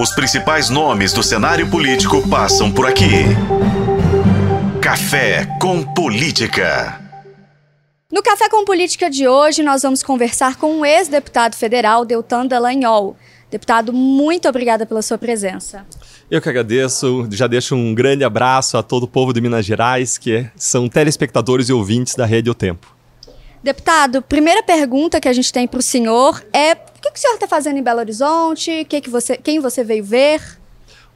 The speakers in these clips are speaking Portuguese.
Os principais nomes do cenário político passam por aqui. Café com Política. No Café com Política de hoje, nós vamos conversar com o ex-deputado federal Deltan Dallagnol. Deputado, muito obrigada pela sua presença. Eu que agradeço, já deixo um grande abraço a todo o povo de Minas Gerais, que são telespectadores e ouvintes da Rede O Tempo. Deputado, primeira pergunta que a gente tem para o senhor é que, que o senhor está fazendo em Belo Horizonte? Que que você, quem você veio ver?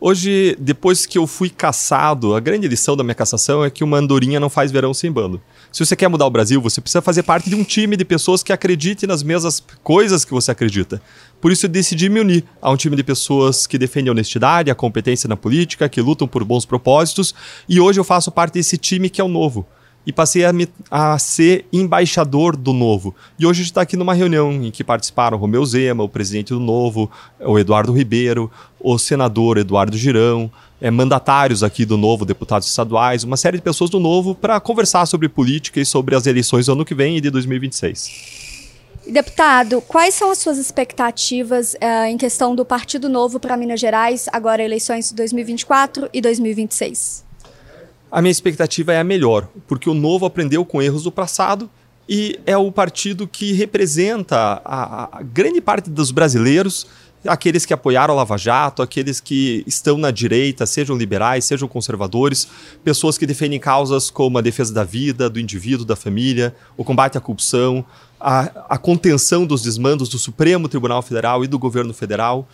Hoje, depois que eu fui caçado, a grande lição da minha cassação é que uma andorinha não faz verão sem bando. Se você quer mudar o Brasil, você precisa fazer parte de um time de pessoas que acreditem nas mesmas coisas que você acredita. Por isso eu decidi me unir a um time de pessoas que defendem a honestidade, a competência na política, que lutam por bons propósitos, e hoje eu faço parte desse time que é o novo e passei a, me, a, ser embaixador do Novo. E hoje a gente está aqui numa reunião em que participaram o Romeu Zema, o presidente do Novo, o Eduardo Ribeiro, o senador Eduardo Girão, é, mandatários aqui do Novo, deputados estaduais, uma série de pessoas do Novo para conversar sobre política e sobre as eleições do ano que vem e de 2026. Deputado, quais são as suas expectativas uh, em questão do Partido Novo para Minas Gerais, agora eleições de 2024 e 2026? A minha expectativa é a melhor, porque o novo aprendeu com erros do passado e é o partido que representa a, a grande parte dos brasileiros, aqueles que apoiaram a Lava Jato, aqueles que estão na direita, sejam liberais, sejam conservadores, pessoas que defendem causas como a defesa da vida, do indivíduo, da família, o combate à corrupção, a, a contenção dos desmandos do Supremo Tribunal Federal e do governo federal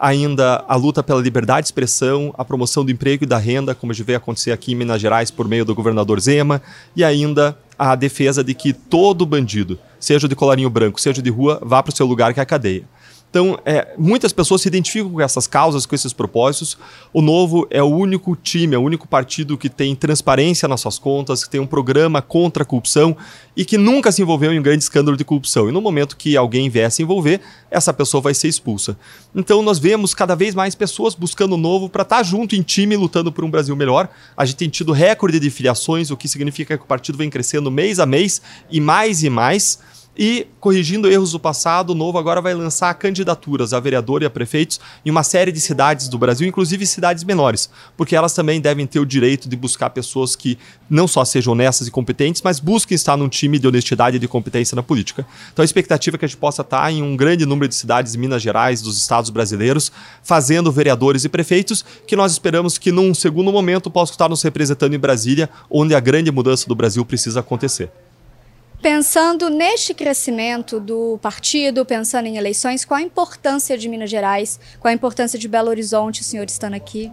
ainda a luta pela liberdade de expressão, a promoção do emprego e da renda, como já veio acontecer aqui em Minas Gerais por meio do governador Zema, e ainda a defesa de que todo bandido, seja de colarinho branco, seja de rua, vá para o seu lugar que é a cadeia. Então, é, muitas pessoas se identificam com essas causas, com esses propósitos. O Novo é o único time, é o único partido que tem transparência nas suas contas, que tem um programa contra a corrupção e que nunca se envolveu em um grande escândalo de corrupção. E no momento que alguém vier se envolver, essa pessoa vai ser expulsa. Então, nós vemos cada vez mais pessoas buscando o Novo para estar tá junto em time, lutando por um Brasil melhor. A gente tem tido recorde de filiações, o que significa que o partido vem crescendo mês a mês e mais e mais. E, corrigindo erros do passado, o Novo agora vai lançar candidaturas a vereador e a prefeitos em uma série de cidades do Brasil, inclusive cidades menores, porque elas também devem ter o direito de buscar pessoas que não só sejam honestas e competentes, mas busquem estar num time de honestidade e de competência na política. Então a expectativa é que a gente possa estar em um grande número de cidades de Minas Gerais, dos estados brasileiros, fazendo vereadores e prefeitos, que nós esperamos que num segundo momento possam estar nos representando em Brasília, onde a grande mudança do Brasil precisa acontecer. Pensando neste crescimento do partido, pensando em eleições, qual a importância de Minas Gerais, qual a importância de Belo Horizonte, o senhor estando aqui?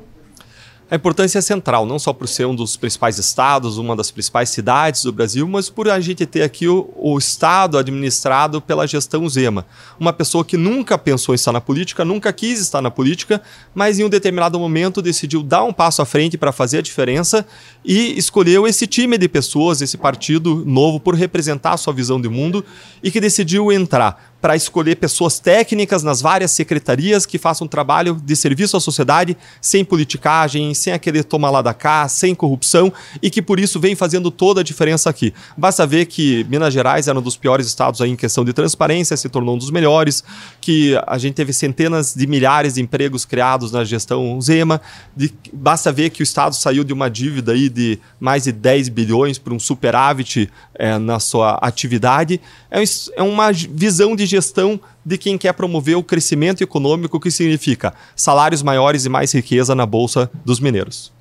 A importância é central, não só por ser um dos principais estados, uma das principais cidades do Brasil, mas por a gente ter aqui o, o estado administrado pela gestão Zema. Uma pessoa que nunca pensou em estar na política, nunca quis estar na política, mas em um determinado momento decidiu dar um passo à frente para fazer a diferença e escolheu esse time de pessoas, esse partido novo, por representar a sua visão de mundo e que decidiu entrar para escolher pessoas técnicas nas várias secretarias que façam trabalho de serviço à sociedade sem politicagem, sem aquele toma lá da cá, sem corrupção e que por isso vem fazendo toda a diferença aqui. Basta ver que Minas Gerais era um dos piores estados aí em questão de transparência, se tornou um dos melhores, que a gente teve centenas de milhares de empregos criados na gestão Zema, de, basta ver que o estado saiu de uma dívida aí de mais de 10 bilhões para um superávit é, na sua atividade. É, é uma visão de gestão de quem quer promover o crescimento econômico, que significa salários maiores e mais riqueza na Bolsa dos Mineiros.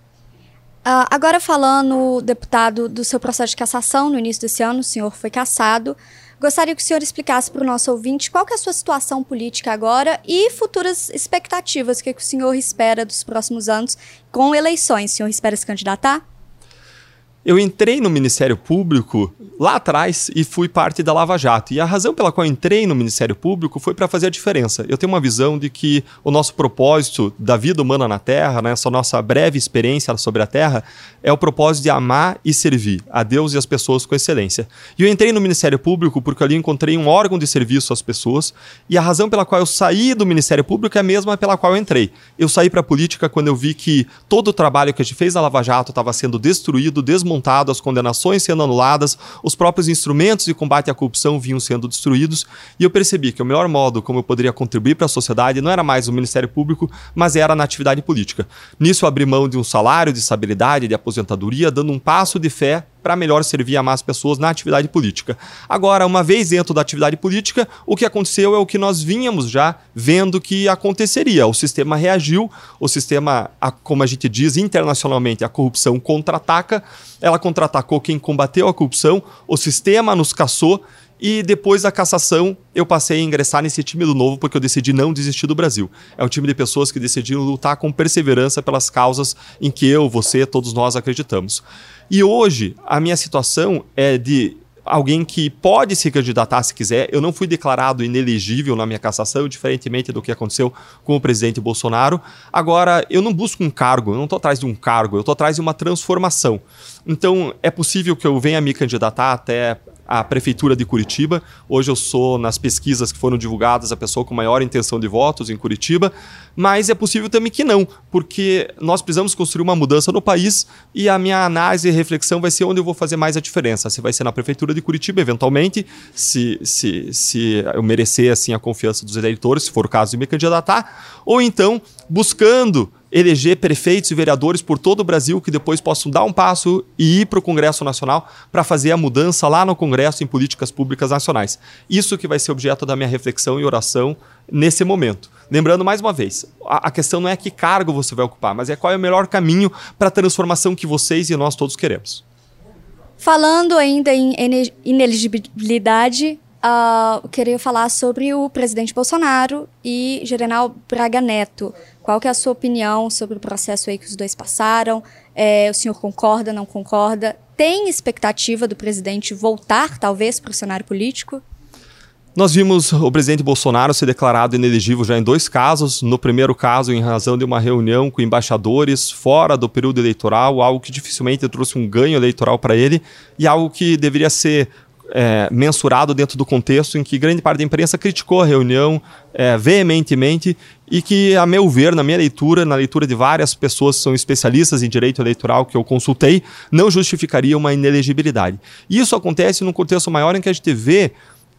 Uh, agora falando, deputado, do seu processo de cassação no início desse ano, o senhor foi cassado. Gostaria que o senhor explicasse para o nosso ouvinte qual é a sua situação política agora e futuras expectativas que, que o senhor espera dos próximos anos com eleições. O senhor espera se candidatar? Eu entrei no Ministério Público lá atrás e fui parte da Lava Jato. E a razão pela qual entrei no Ministério Público foi para fazer a diferença. Eu tenho uma visão de que o nosso propósito da vida humana na Terra, né, essa nossa breve experiência sobre a Terra, é o propósito de amar e servir a Deus e as pessoas com excelência. E eu entrei no Ministério Público porque ali encontrei um órgão de serviço às pessoas. E a razão pela qual eu saí do Ministério Público é a mesma pela qual eu entrei. Eu saí para a política quando eu vi que todo o trabalho que a gente fez na Lava Jato estava sendo destruído, desmontado desmontado, as condenações sendo anuladas, os próprios instrumentos de combate à corrupção vinham sendo destruídos, e eu percebi que o melhor modo como eu poderia contribuir para a sociedade não era mais o Ministério Público, mas era na atividade política. Nisso eu abri mão de um salário, de estabilidade, de aposentadoria, dando um passo de fé para melhor servir a mais pessoas na atividade política. Agora, uma vez dentro da atividade política, o que aconteceu é o que nós vínhamos já vendo que aconteceria. O sistema reagiu, o sistema, como a gente diz internacionalmente, a corrupção contra-ataca, ela contra-atacou quem combateu a corrupção, o sistema nos caçou e depois da cassação, eu passei a ingressar nesse time do novo porque eu decidi não desistir do Brasil. É um time de pessoas que decidiram lutar com perseverança pelas causas em que eu, você, todos nós acreditamos. E hoje, a minha situação é de alguém que pode se candidatar se quiser. Eu não fui declarado inelegível na minha cassação, diferentemente do que aconteceu com o presidente Bolsonaro. Agora, eu não busco um cargo, eu não estou atrás de um cargo, eu estou atrás de uma transformação. Então, é possível que eu venha me candidatar até a Prefeitura de Curitiba. Hoje eu sou, nas pesquisas que foram divulgadas, a pessoa com maior intenção de votos em Curitiba, mas é possível também que não, porque nós precisamos construir uma mudança no país e a minha análise e reflexão vai ser onde eu vou fazer mais a diferença. Se vai ser na Prefeitura de Curitiba, eventualmente, se, se, se eu merecer assim, a confiança dos eleitores, se for o caso de me candidatar, ou então buscando eleger prefeitos e vereadores por todo o Brasil que depois possam dar um passo e ir para o Congresso Nacional para fazer a mudança lá no Congresso em políticas públicas nacionais. Isso que vai ser objeto da minha reflexão e oração nesse momento. Lembrando mais uma vez, a, questão não é que cargo você vai ocupar, mas é qual é o melhor caminho para a transformação que vocês e nós todos queremos. Falando ainda em ineligibilidade, uh, queria falar sobre o presidente Bolsonaro e General Braga Neto. Qual que é a sua opinião sobre o processo aí que os dois passaram? É, o senhor concorda, não concorda? Tem expectativa do presidente voltar, talvez, para o cenário político? Nós vimos o presidente Bolsonaro ser declarado inelegível já em dois casos. No primeiro caso, em razão de uma reunião com embaixadores fora do período eleitoral, algo que dificilmente trouxe um ganho eleitoral para ele e algo que deveria ser é, mensurado dentro do contexto em que grande parte da imprensa criticou a reunião é, veementemente e que, a meu ver, na minha leitura, na leitura de várias pessoas que são especialistas em direito eleitoral que eu consultei, não justificaria uma inelegibilidade. Isso acontece num contexto maior em que a gente vê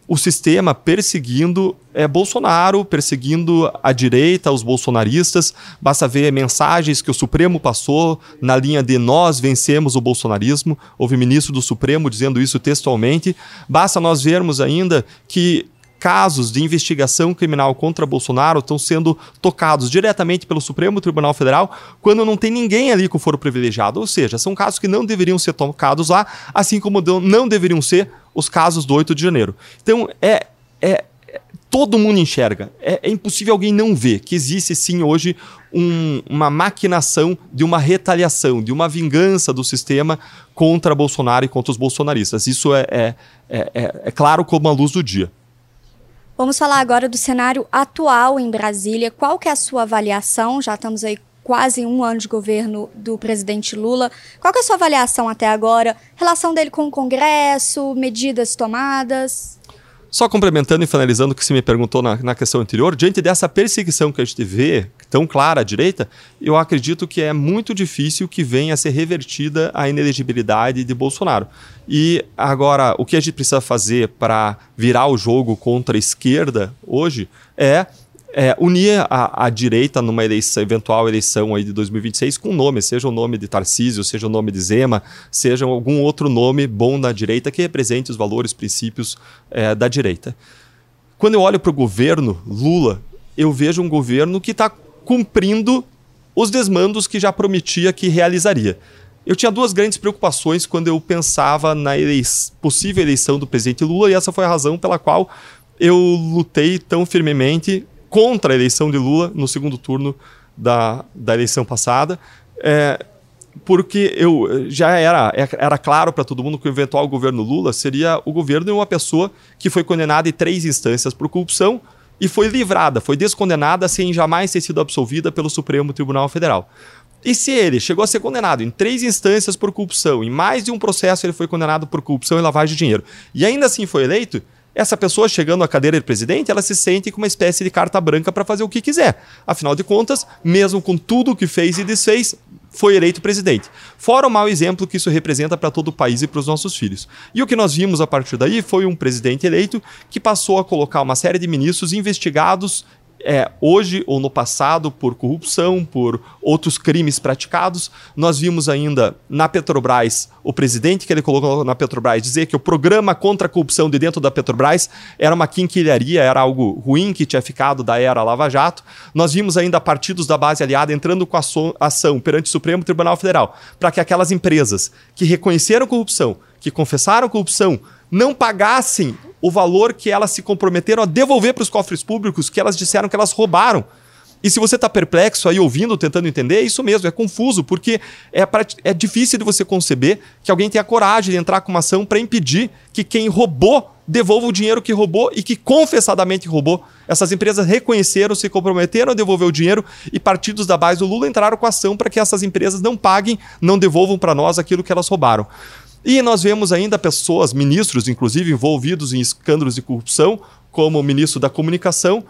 o sistema perseguindo é, Bolsonaro, perseguindo a direita, os bolsonaristas. Basta ver mensagens que o Supremo passou na linha de nós vencemos o bolsonarismo. Houve ministro do Supremo dizendo isso textualmente. Basta nós vermos ainda que casos de investigação criminal contra Bolsonaro estão sendo tocados diretamente pelo Supremo Tribunal Federal quando não tem ninguém ali com foro privilegiado. Ou seja, são casos que não deveriam ser tocados lá, assim como não deveriam ser os casos do 8 de janeiro. Então, é, é todo mundo enxerga. É, é, impossível alguém não ver que existe sim hoje um, uma maquinação de uma retaliação, de uma vingança do sistema contra Bolsonaro e contra os bolsonaristas. Isso é, é, é, é claro como a luz do dia. Vamos falar agora do cenário atual em Brasília. Qual que é a sua avaliação? Já estamos aí quase um ano de governo do presidente Lula. Qual é a sua avaliação até agora? Relação dele com o Congresso, medidas tomadas? Só complementando e finalizando o que você me perguntou na, na questão anterior, diante dessa perseguição que a gente vê tão clara à direita, eu acredito que é muito difícil que venha a ser revertida a inelegibilidade de Bolsonaro. E agora, o que a gente precisa fazer para virar o jogo contra a esquerda hoje é é, unir a, a, direita numa eleição, eventual eleição aí de 2026 com nome, seja o nome de Tarcísio, seja o nome de Zema, seja algum outro nome bom da direita que represente os valores, princípios é, da direita. Quando eu olho para o governo Lula, eu vejo um governo que está cumprindo os desmandos que já prometia que realizaria. Eu tinha duas grandes preocupações quando eu pensava na possível eleição do presidente Lula, e essa foi a razão pela qual eu lutei tão firmemente contra a eleição de Lula no segundo turno da, da eleição passada. É, porque eu já era, era claro para todo mundo que o eventual governo Lula seria o governo de uma pessoa que foi condenada em três instâncias por corrupção, e foi livrada, foi descondenada sem jamais ter sido absolvida pelo Supremo Tribunal Federal. E se ele chegou a ser condenado em três instâncias por corrupção, em mais de um processo ele foi condenado por corrupção e lavagem de dinheiro, e ainda assim foi eleito, essa pessoa chegando à cadeira de presidente, ela se sente com uma espécie de carta branca para fazer o que quiser. Afinal de contas, mesmo com tudo o que fez e desfez, foi eleito presidente. Fora o mau exemplo que isso representa para todo o país e para os nossos filhos. E o que nós vimos a partir daí foi um presidente eleito que passou a colocar uma série de ministros investigados é, hoje ou no passado por corrupção, por outros crimes praticados. Nós vimos ainda na Petrobras o presidente que ele colocou na Petrobras dizer que o programa contra a corrupção de dentro da Petrobras era uma quinquilharia, era algo ruim que tinha ficado da era Lava Jato. Nós vimos ainda partidos da base aliada entrando com ação perante o Supremo Tribunal Federal para que aquelas empresas que reconheceram corrupção, que confessaram corrupção, não pagassem o valor que elas se comprometeram a devolver para os cofres públicos, que elas disseram que elas roubaram. E se você está perplexo aí ouvindo, tentando entender, é isso mesmo, é confuso, porque é, pra, é difícil de você conceber que alguém tenha coragem de entrar com uma ação para impedir que quem roubou devolva o dinheiro que roubou e que confessadamente roubou. Essas empresas reconheceram, se comprometeram a devolver o dinheiro e partidos da base do Lula entraram com ação para que essas empresas não paguem, não devolvam para nós aquilo que elas roubaram. E nós vemos ainda pessoas, ministros, inclusive, envolvidos em escândalos de corrupção, como o ministro da Comunicação,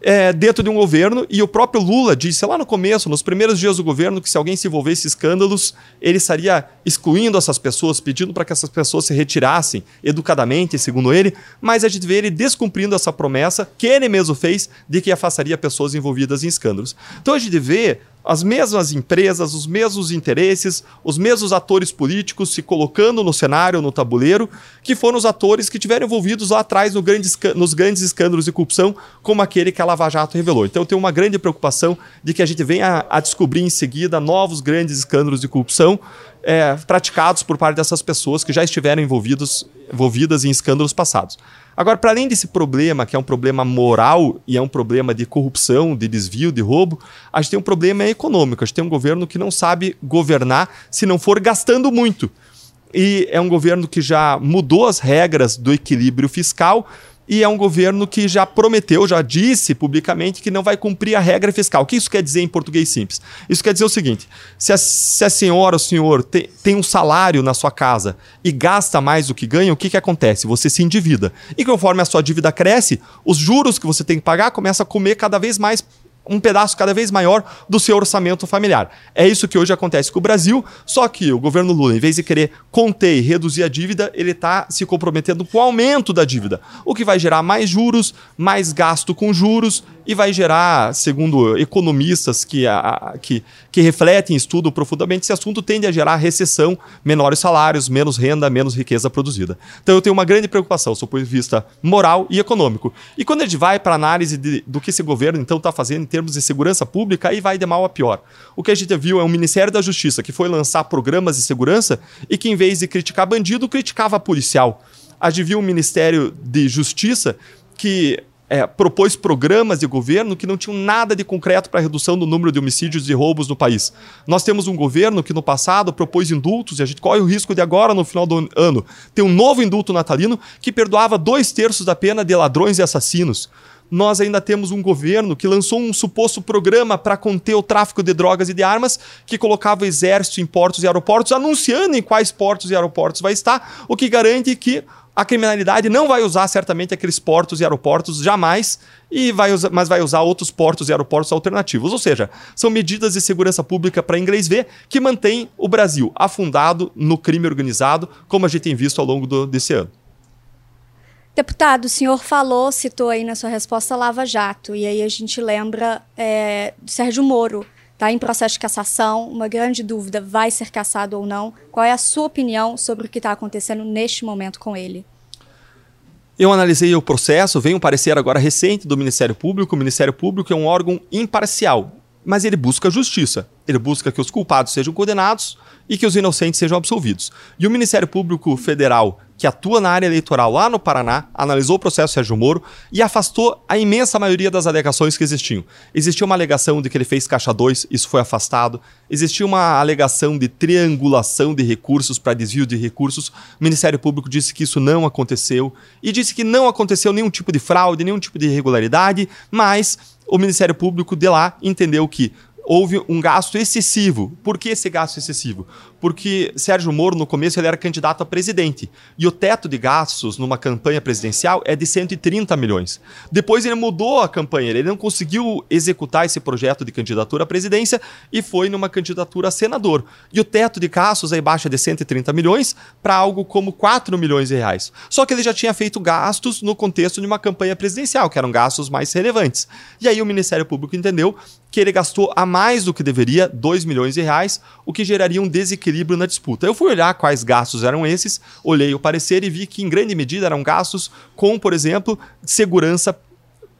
é, dentro de um governo, e o próprio Lula disse lá no começo, nos primeiros dias do governo, que se alguém se envolvesse em escândalos, ele estaria excluindo essas pessoas, pedindo para que essas pessoas se retirassem educadamente, segundo ele, mas a gente vê ele descumprindo essa promessa que ele mesmo fez de que afastaria pessoas envolvidas em escândalos. Então a gente vê as mesmas empresas, os mesmos interesses, os mesmos atores políticos se colocando no cenário, no tabuleiro, que foram os atores que tiveram envolvidos lá atrás no grande, nos grandes escândalos de corrupção, como aquele que a Lava Jato revelou. Então eu tenho uma grande preocupação de que a gente venha a, descobrir em seguida novos grandes escândalos de corrupção é, praticados por parte dessas pessoas que já estiveram envolvidos, envolvidas em escândalos passados. Agora, para além desse problema, que é um problema moral e é um problema de corrupção, de desvio, de roubo, a gente tem um problema econômico. A gente tem um governo que não sabe governar se não for gastando muito. E é um governo que já mudou as regras do equilíbrio fiscal, e é um governo que já prometeu, já disse publicamente que não vai cumprir a regra fiscal. O que isso quer dizer em português simples? Isso quer dizer o seguinte: se a, se a senhora ou o senhor te, tem um salário na sua casa e gasta mais do que ganha, o que, que acontece? Você se endivida. E conforme a sua dívida cresce, os juros que você tem que pagar começam a comer cada vez mais um pedaço cada vez maior do seu orçamento familiar. É isso que hoje acontece com o Brasil, só que o governo Lula, em vez de querer conter e reduzir a dívida, ele está se comprometendo com o aumento da dívida, o que vai gerar mais juros, mais gasto com juros e vai gerar, segundo economistas que, a, que, que refletem e estudam profundamente esse assunto, tende a gerar recessão, menores salários, menos renda, menos riqueza produzida. Então eu tenho uma grande preocupação, do ponto de vista moral e econômico. E quando a gente vai para a análise de, do que esse governo então está fazendo em termos de segurança pública, aí vai de mal a pior. O que a gente viu é um Ministério da Justiça que foi lançar programas de segurança e que, em vez de criticar bandido, criticava policial. A gente viu um Ministério de Justiça que é, propôs programas de governo que não tinham nada de concreto para a redução do número de homicídios e roubos no país. Nós temos um governo que no passado propôs indultos e a gente corre o risco de agora, no final do ano, ter um novo indulto natalino que perdoava dois terços da pena de ladrões e assassinos. Nós ainda temos um governo que lançou um suposto programa para conter o tráfico de drogas e de armas, que colocava o exército em portos e aeroportos, anunciando em quais portos e aeroportos vai estar, o que garante que a criminalidade não vai usar certamente aqueles portos e aeroportos jamais, e vai usar, mas vai usar outros portos e aeroportos alternativos. Ou seja, são medidas de segurança pública para inglês ver que mantém o Brasil afundado no crime organizado, como a gente tem visto ao longo do, desse ano. Deputado, o senhor falou, citou aí na sua resposta Lava Jato, e aí a gente lembra é, Sérgio Moro, está em processo de cassação, uma grande dúvida, vai ser cassado ou não. Qual é a sua opinião sobre o que está acontecendo neste momento com ele? Eu analisei o processo, veio um parecer agora recente do Ministério Público. O Ministério Público é um órgão imparcial, mas ele busca justiça. Ele busca que os culpados sejam condenados e que os inocentes sejam absolvidos. E o Ministério Público Federal que atua na área eleitoral lá no Paraná, analisou o processo Sérgio Moro e afastou a imensa maioria das alegações que existiam. Existia uma alegação de que ele fez caixa 2, isso foi afastado. Existia uma alegação de triangulação de recursos para desvio de recursos. O Ministério Público disse que isso não aconteceu e disse que não aconteceu nenhum tipo de fraude, nenhum tipo de irregularidade, mas o Ministério Público de lá entendeu que houve um gasto excessivo. Por que esse gasto excessivo? Porque Sérgio Moro, no começo, ele era candidato a presidente. E o teto de gastos numa campanha presidencial é de 130 milhões. Depois ele mudou a campanha, ele não conseguiu executar esse projeto de candidatura à presidência e foi numa candidatura a senador. E o teto de gastos aí baixa de 130 milhões para algo como 4 milhões de reais. Só que ele já tinha feito gastos no contexto de uma campanha presidencial, que eram gastos mais relevantes. E aí o Ministério Público entendeu que ele gastou a mais do que deveria, 2 milhões de reais, o que geraria um desequilíbrio na disputa. Eu fui olhar quais gastos eram esses, olhei o parecer e vi que em grande medida eram gastos com, por exemplo, segurança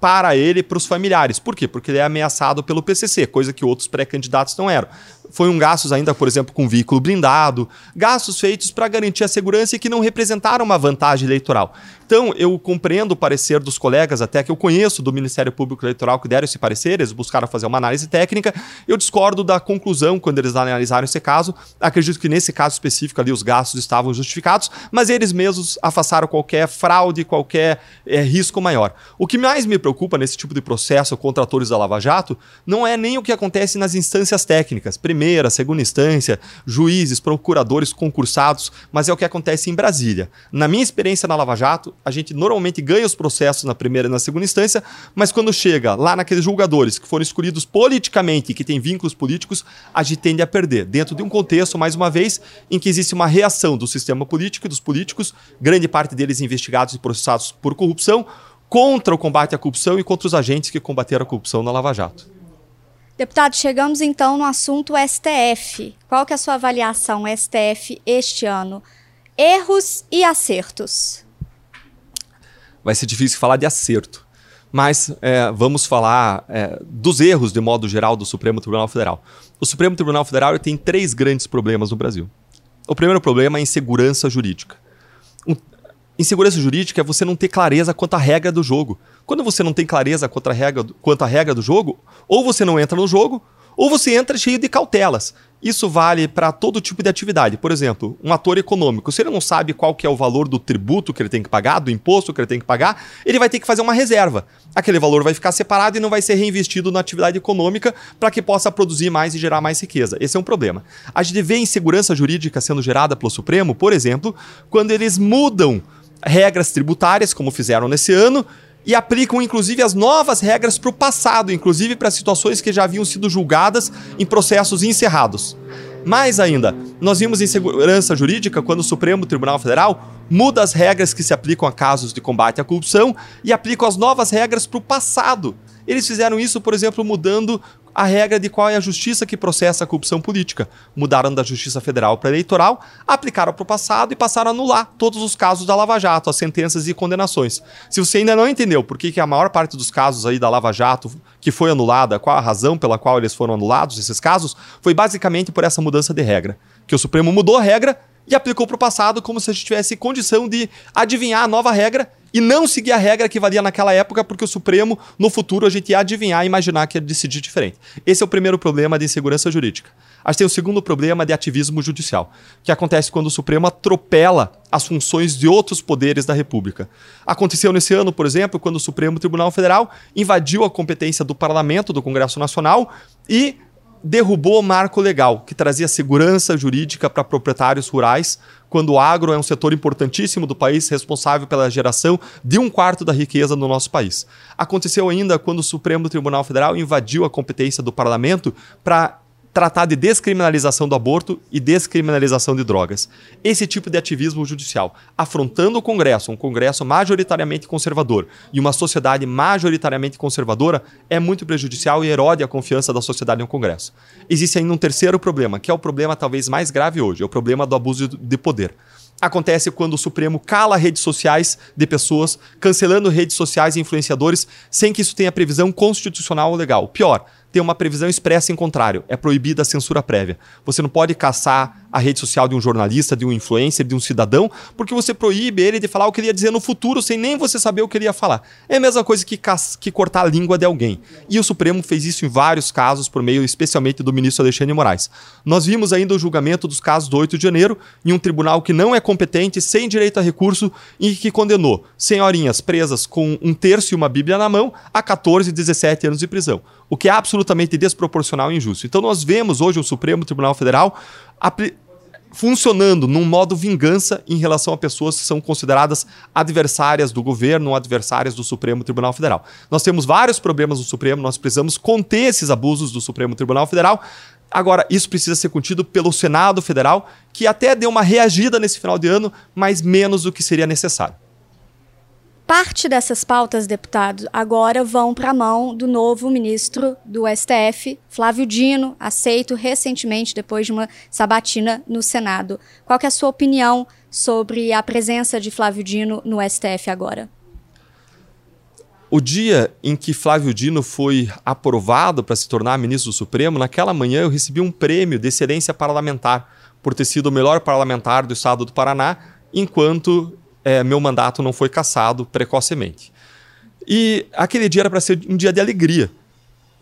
para ele e para os familiares. Por quê? Porque ele é ameaçado pelo PCC, coisa que outros pré-candidatos não eram. Foi um gastos ainda, por exemplo, com veículo blindado, gastos feitos para garantir a segurança e que não representaram uma vantagem eleitoral. Então, eu compreendo o parecer dos colegas, até que eu conheço do Ministério Público Eleitoral que deram esse parecer, eles buscaram fazer uma análise técnica. Eu discordo da conclusão quando eles analisaram esse caso. Acredito que nesse caso específico ali os gastos estavam justificados, mas eles mesmos afastaram qualquer fraude, qualquer é, risco maior. O que mais me preocupa nesse tipo de processo contra atores da Lava Jato não é nem o que acontece nas instâncias técnicas, primeira, segunda instância, juízes, procuradores concursados, mas é o que acontece em Brasília. Na minha experiência na Lava Jato, a gente normalmente ganha os processos na primeira e na segunda instância, mas quando chega lá naqueles julgadores que foram escolhidos politicamente e que têm vínculos políticos, a gente tende a perder. Dentro de um contexto, mais uma vez, em que existe uma reação do sistema político e dos políticos, grande parte deles investigados e processados por corrupção, contra o combate à corrupção e contra os agentes que combateram a corrupção na Lava Jato. Deputado, chegamos então no assunto STF. Qual que é a sua avaliação STF este ano? Erros e acertos vai ser difícil falar de acerto. Mas é, vamos falar é, dos erros, de modo geral, do Supremo Tribunal Federal. O Supremo Tribunal Federal tem três grandes problemas no Brasil. O primeiro problema é a insegurança jurídica. Um, insegurança jurídica é você não ter clareza quanto à regra do jogo. Quando você não tem clareza quanto à regra, quanto à regra do jogo, ou você não entra no jogo, ou você entra cheio de cautelas. Isso vale para todo tipo de atividade. Por exemplo, um ator econômico, se ele não sabe qual que é o valor do tributo que ele tem que pagar, do imposto que ele tem que pagar, ele vai ter que fazer uma reserva. Aquele valor vai ficar separado e não vai ser reinvestido na atividade econômica para que possa produzir mais e gerar mais riqueza. Esse é um problema. A gente vê insegurança jurídica sendo gerada pelo Supremo, por exemplo, quando eles mudam regras tributárias, como fizeram nesse ano, e aplicam inclusive as novas regras para o passado, inclusive para situações que já haviam sido julgadas em processos encerrados. Mais ainda, nós vimos insegurança jurídica quando o Supremo Tribunal Federal muda as regras que se aplicam a casos de combate à corrupção e aplicam as novas regras para o passado. Eles fizeram isso, por exemplo, mudando a regra de qual é a justiça que processa a corrupção política. Mudaram da Justiça Federal para eleitoral, aplicaram para o passado e passaram a anular todos os casos da Lava Jato, as sentenças e condenações. Se você ainda não entendeu por que, que a maior parte dos casos aí da Lava Jato que foi anulada, qual a razão pela qual eles foram anulados, esses casos, foi basicamente por essa mudança de regra. Que o Supremo mudou a regra e aplicou para o passado como se a gente tivesse condição de adivinhar a nova regra e não seguir a regra que valia naquela época, porque o Supremo, no futuro, a gente ia adivinhar e imaginar que ia decidir diferente. Esse é o primeiro problema de insegurança jurídica. A gente tem o segundo problema de ativismo judicial, que acontece quando o Supremo atropela as funções de outros poderes da República. Aconteceu nesse ano, por exemplo, quando o Supremo Tribunal Federal invadiu a competência do Parlamento, do Congresso Nacional, e derrubou o marco legal que trazia segurança jurídica para proprietários rurais, quando o agro é um setor importantíssimo do país, responsável pela geração de um quarto da riqueza no nosso país. Aconteceu ainda quando o Supremo Tribunal Federal invadiu a competência do parlamento para tratar de descriminalização do aborto e descriminalização de drogas. Esse tipo de ativismo judicial, afrontando o Congresso, um Congresso majoritariamente conservador e uma sociedade majoritariamente conservadora, é muito prejudicial e erode a confiança da sociedade no Congresso. Existe ainda um terceiro problema, que é o problema talvez mais grave hoje, é o problema do abuso de poder acontece quando o Supremo cala redes sociais de pessoas, cancelando redes sociais e influenciadores, sem que isso tenha previsão constitucional ou legal. Pior, tem uma previsão expressa em contrário. É proibida a censura prévia. Você não pode caçar a rede social de um jornalista, de um influencer, de um cidadão, porque você proíbe ele de falar o que ele ia dizer no futuro sem nem você saber o que ele ia falar. É a mesma coisa que, que cortar a língua de alguém. E o Supremo fez isso em vários casos, por meio especialmente do ministro Alexandre Moraes. Nós vimos ainda o julgamento dos casos do 8 de janeiro em um tribunal que não é competente, sem direito a recurso e que condenou senhorinhas presas com um terço e uma Bíblia na mão a 14 e 17 anos de prisão. O que é absolutamente desproporcional e injusto. Então nós vemos hoje o Supremo Tribunal Federal funcionando num modo vingança em relação a pessoas que são consideradas adversárias do governo adversárias do Supremo Tribunal Federal. Nós temos vários problemas no Supremo, nós precisamos conter esses abusos do Supremo Tribunal Federal. Agora, isso precisa ser contido pelo Senado Federal, que até deu uma reagida nesse final de ano, mas menos do que seria necessário. Parte dessas pautas, deputado, agora vão para a mão do novo ministro do STF, Flávio Dino, aceito recentemente depois de uma sabatina no Senado. Qual é a sua opinião sobre a presença de Flávio Dino no STF agora? O dia em que Flávio Dino foi aprovado para se tornar ministro do Supremo, naquela manhã eu recebi um prêmio de excelência parlamentar por ter sido o melhor parlamentar do estado do Paraná, enquanto é, meu mandato não foi cassado precocemente. E aquele dia era para ser um dia de alegria,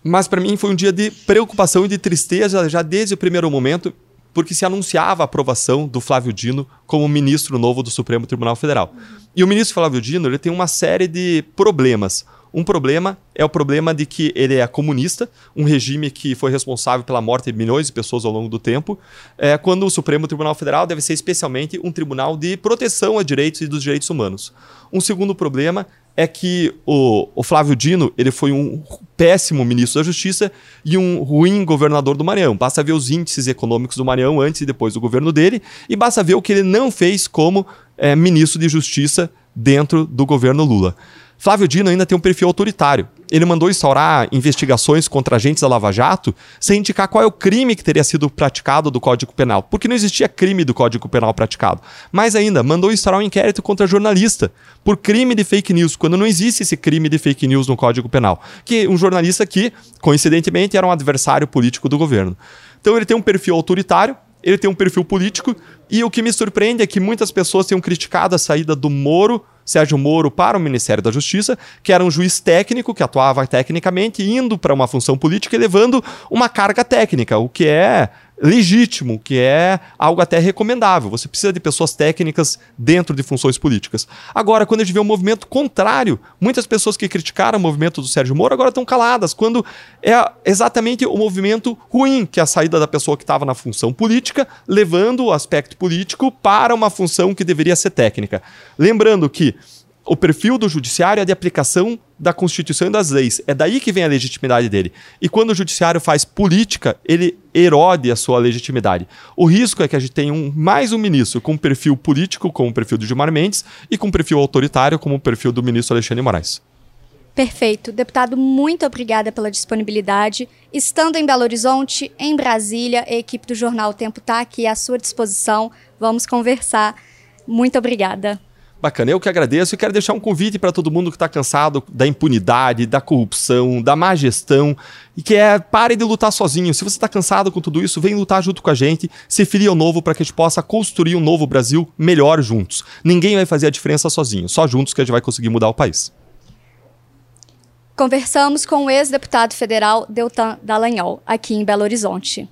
mas para mim foi um dia de preocupação e de tristeza já desde o primeiro momento, porque se anunciava a aprovação do Flávio Dino como ministro novo do Supremo Tribunal Federal. E o ministro Flávio Dino ele tem uma série de problemas. Um problema é o problema de que ele é comunista, um regime que foi responsável pela morte de milhões de pessoas ao longo do tempo, é, quando o Supremo Tribunal Federal deve ser especialmente um tribunal de proteção a direitos e dos direitos humanos. Um segundo problema é que o, o, Flávio Dino ele foi um péssimo ministro da Justiça e um ruim governador do Maranhão. Basta ver os índices econômicos do Maranhão antes e depois do governo dele e basta ver o que ele não fez como é, ministro de Justiça dentro do governo Lula. Flávio Dino ainda tem um perfil autoritário. Ele mandou instaurar investigações contra agentes da Lava Jato sem indicar qual é o crime que teria sido praticado do Código Penal, porque não existia crime do Código Penal praticado. Mais ainda, mandou instaurar um inquérito contra jornalista por crime de fake news, quando não existe esse crime de fake news no Código Penal. Que um jornalista que, coincidentemente, era um adversário político do governo. Então ele tem um perfil autoritário, ele tem um perfil político, e o que me surpreende é que muitas pessoas tenham criticado a saída do Moro Sérgio Moro para o Ministério da Justiça, que era um juiz técnico que atuava tecnicamente, indo para uma função política e levando uma carga técnica, o que é legítimo, que é algo até recomendável. Você precisa de pessoas técnicas dentro de funções políticas. Agora, quando a gente vê um movimento contrário, muitas pessoas que criticaram o movimento do Sérgio Moro agora estão caladas, quando é exatamente o movimento ruim, que é a saída da pessoa que estava na função política, levando o aspecto político para uma função que deveria ser técnica. Lembrando que o perfil do judiciário é de aplicação da Constituição e das leis. É daí que vem a legitimidade dele. E quando o judiciário faz política, ele erode a sua legitimidade. O risco é que a gente tenha um, mais um ministro com perfil político, como o perfil do Gilmar Mendes, e com perfil autoritário, como o perfil do ministro Alexandre Moraes. Perfeito. Deputado, muito obrigada pela disponibilidade. Estando em Belo Horizonte, em Brasília, a equipe do Jornal o Tempo está aqui à sua disposição. Vamos conversar. Muito obrigada. Bacana, eu que agradeço e quero deixar um convite para todo mundo que está cansado da impunidade, da corrupção, da má gestão e que é pare de lutar sozinho. Se você está cansado com tudo isso, vem lutar junto com a gente, se filie ao novo para que a gente possa construir um novo Brasil melhor juntos. Ninguém vai fazer a diferença sozinho, só juntos que a gente vai conseguir mudar o país. Conversamos com o ex-deputado federal Deltan Dallagnol, aqui em Belo Horizonte.